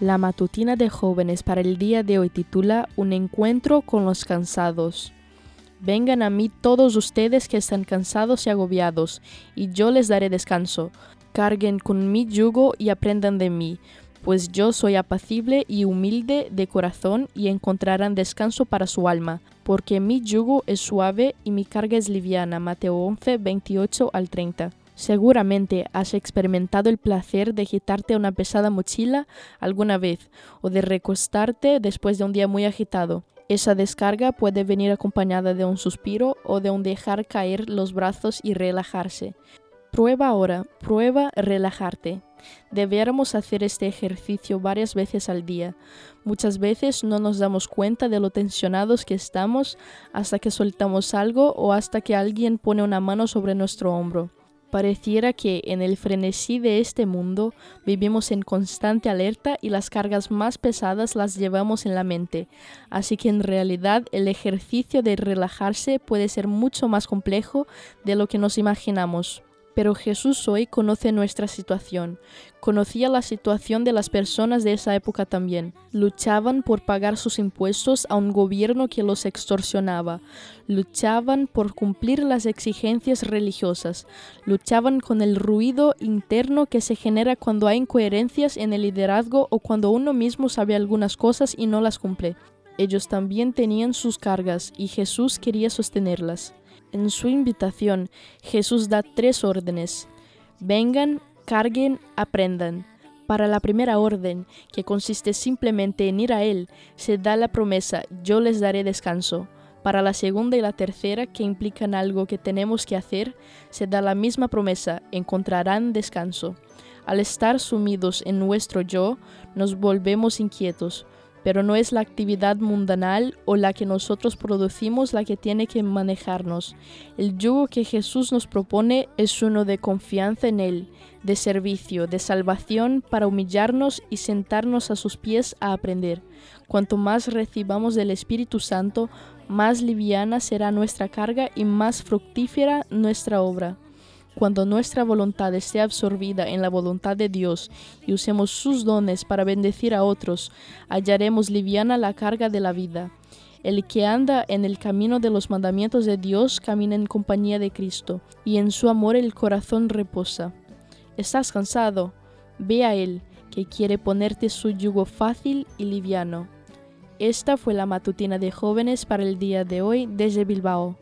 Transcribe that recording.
La matutina de jóvenes para el día de hoy titula Un encuentro con los cansados. Vengan a mí todos ustedes que están cansados y agobiados, y yo les daré descanso. Carguen con mi yugo y aprendan de mí, pues yo soy apacible y humilde de corazón y encontrarán descanso para su alma, porque mi yugo es suave y mi carga es liviana. Mateo 11, 28 al 30. Seguramente has experimentado el placer de quitarte una pesada mochila alguna vez o de recostarte después de un día muy agitado. Esa descarga puede venir acompañada de un suspiro o de un dejar caer los brazos y relajarse. Prueba ahora, prueba relajarte. Debiéramos hacer este ejercicio varias veces al día. Muchas veces no nos damos cuenta de lo tensionados que estamos hasta que soltamos algo o hasta que alguien pone una mano sobre nuestro hombro. Pareciera que en el frenesí de este mundo vivimos en constante alerta y las cargas más pesadas las llevamos en la mente, así que en realidad el ejercicio de relajarse puede ser mucho más complejo de lo que nos imaginamos. Pero Jesús hoy conoce nuestra situación, conocía la situación de las personas de esa época también. Luchaban por pagar sus impuestos a un gobierno que los extorsionaba, luchaban por cumplir las exigencias religiosas, luchaban con el ruido interno que se genera cuando hay incoherencias en el liderazgo o cuando uno mismo sabe algunas cosas y no las cumple. Ellos también tenían sus cargas y Jesús quería sostenerlas. En su invitación, Jesús da tres órdenes. Vengan, carguen, aprendan. Para la primera orden, que consiste simplemente en ir a Él, se da la promesa, yo les daré descanso. Para la segunda y la tercera, que implican algo que tenemos que hacer, se da la misma promesa, encontrarán descanso. Al estar sumidos en nuestro yo, nos volvemos inquietos, pero no es la actividad mundanal o la que nosotros producimos la que tiene que manejarnos. El yugo que Jesús nos propone es uno de confianza en Él, de servicio, de salvación para humillarnos y sentarnos a sus pies a aprender. Cuanto más recibamos del Espíritu Santo, más liviana será nuestra carga y más fructífera nuestra obra. Cuando nuestra voluntad esté absorbida en la voluntad de Dios y usemos sus dones para bendecir a otros, hallaremos liviana la carga de la vida. El que anda en el camino de los mandamientos de Dios camina en compañía de Cristo, y en su amor el corazón reposa. ¿Estás cansado? Ve a Él, que quiere ponerte su yugo fácil y liviano. Esta fue la matutina de jóvenes para el día de hoy desde Bilbao.